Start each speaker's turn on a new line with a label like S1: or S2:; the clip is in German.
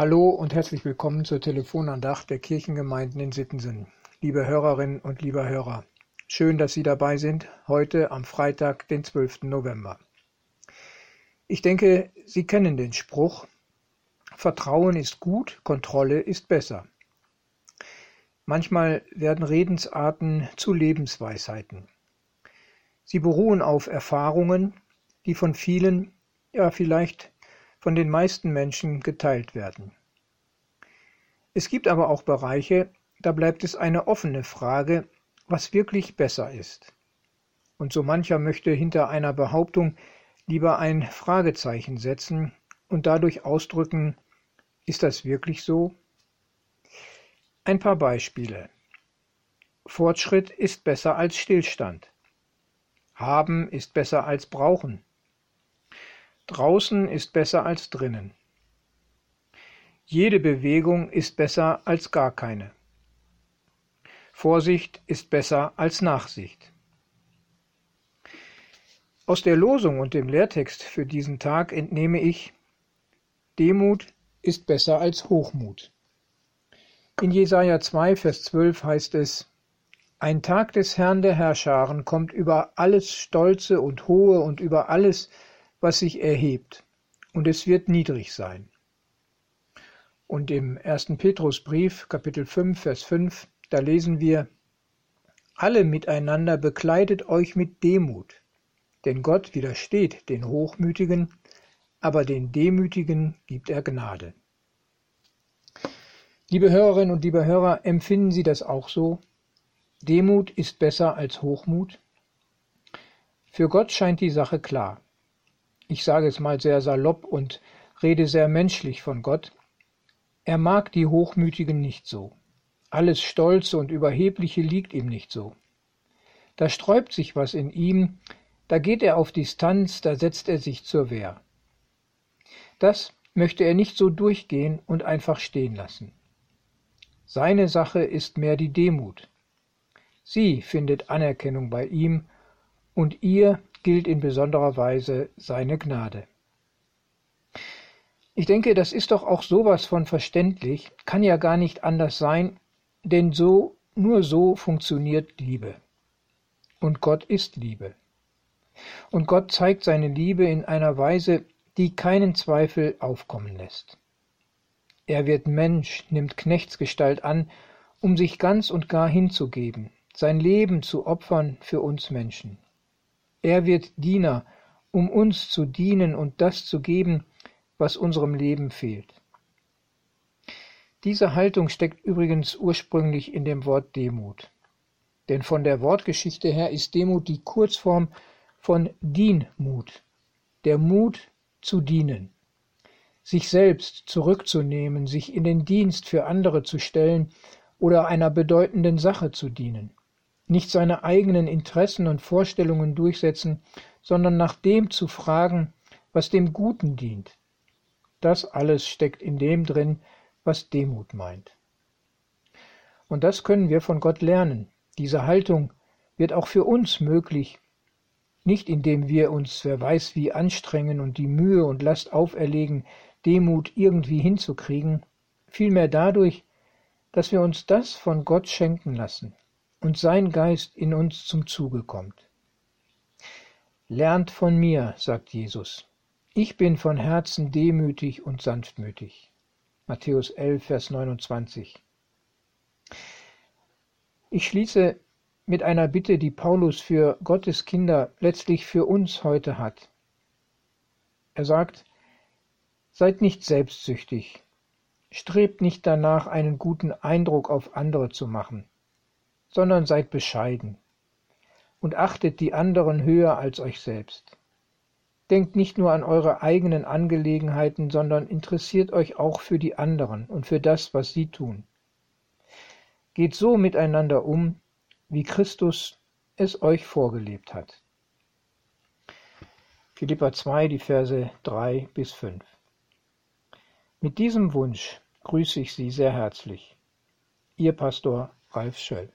S1: Hallo und herzlich willkommen zur Telefonandacht der Kirchengemeinden in Sittensen. Liebe Hörerinnen und lieber Hörer, schön, dass Sie dabei sind, heute am Freitag, den 12. November. Ich denke, Sie kennen den Spruch, Vertrauen ist gut, Kontrolle ist besser. Manchmal werden Redensarten zu Lebensweisheiten. Sie beruhen auf Erfahrungen, die von vielen, ja vielleicht von den meisten Menschen geteilt werden. Es gibt aber auch Bereiche, da bleibt es eine offene Frage, was wirklich besser ist. Und so mancher möchte hinter einer Behauptung lieber ein Fragezeichen setzen und dadurch ausdrücken, ist das wirklich so? Ein paar Beispiele. Fortschritt ist besser als Stillstand. Haben ist besser als brauchen. Draußen ist besser als drinnen. Jede Bewegung ist besser als gar keine. Vorsicht ist besser als Nachsicht. Aus der Losung und dem Lehrtext für diesen Tag entnehme ich, Demut ist besser als Hochmut. In Jesaja 2, Vers 12 heißt es, Ein Tag des Herrn der Herrscharen kommt über alles Stolze und Hohe und über alles, was sich erhebt, und es wird niedrig sein. Und im ersten Petrusbrief, Kapitel 5, Vers 5, da lesen wir, alle miteinander bekleidet euch mit Demut, denn Gott widersteht den Hochmütigen, aber den Demütigen gibt er Gnade. Liebe Hörerinnen und liebe Hörer, empfinden Sie das auch so? Demut ist besser als Hochmut? Für Gott scheint die Sache klar ich sage es mal sehr salopp und rede sehr menschlich von Gott, er mag die Hochmütigen nicht so. Alles Stolze und Überhebliche liegt ihm nicht so. Da sträubt sich was in ihm, da geht er auf Distanz, da setzt er sich zur Wehr. Das möchte er nicht so durchgehen und einfach stehen lassen. Seine Sache ist mehr die Demut. Sie findet Anerkennung bei ihm und ihr gilt in besonderer Weise seine Gnade. Ich denke, das ist doch auch sowas von verständlich, kann ja gar nicht anders sein, denn so, nur so funktioniert Liebe. Und Gott ist Liebe. Und Gott zeigt seine Liebe in einer Weise, die keinen Zweifel aufkommen lässt. Er wird Mensch, nimmt Knechtsgestalt an, um sich ganz und gar hinzugeben, sein Leben zu opfern für uns Menschen. Er wird Diener, um uns zu dienen und das zu geben, was unserem Leben fehlt. Diese Haltung steckt übrigens ursprünglich in dem Wort Demut. Denn von der Wortgeschichte her ist Demut die Kurzform von Dienmut, der Mut zu dienen, sich selbst zurückzunehmen, sich in den Dienst für andere zu stellen oder einer bedeutenden Sache zu dienen nicht seine eigenen Interessen und Vorstellungen durchsetzen, sondern nach dem zu fragen, was dem Guten dient. Das alles steckt in dem drin, was Demut meint. Und das können wir von Gott lernen. Diese Haltung wird auch für uns möglich, nicht indem wir uns wer weiß wie anstrengen und die Mühe und Last auferlegen, Demut irgendwie hinzukriegen, vielmehr dadurch, dass wir uns das von Gott schenken lassen, und sein Geist in uns zum Zuge kommt. Lernt von mir, sagt Jesus. Ich bin von Herzen demütig und sanftmütig. Matthäus 11, Vers 29. Ich schließe mit einer Bitte, die Paulus für Gottes Kinder letztlich für uns heute hat. Er sagt, Seid nicht selbstsüchtig, strebt nicht danach, einen guten Eindruck auf andere zu machen sondern seid bescheiden und achtet die anderen höher als euch selbst. Denkt nicht nur an eure eigenen Angelegenheiten, sondern interessiert euch auch für die anderen und für das, was sie tun. Geht so miteinander um, wie Christus es euch vorgelebt hat. Philippa 2, die Verse 3 bis 5. Mit diesem Wunsch grüße ich Sie sehr herzlich. Ihr Pastor Ralf Schöll.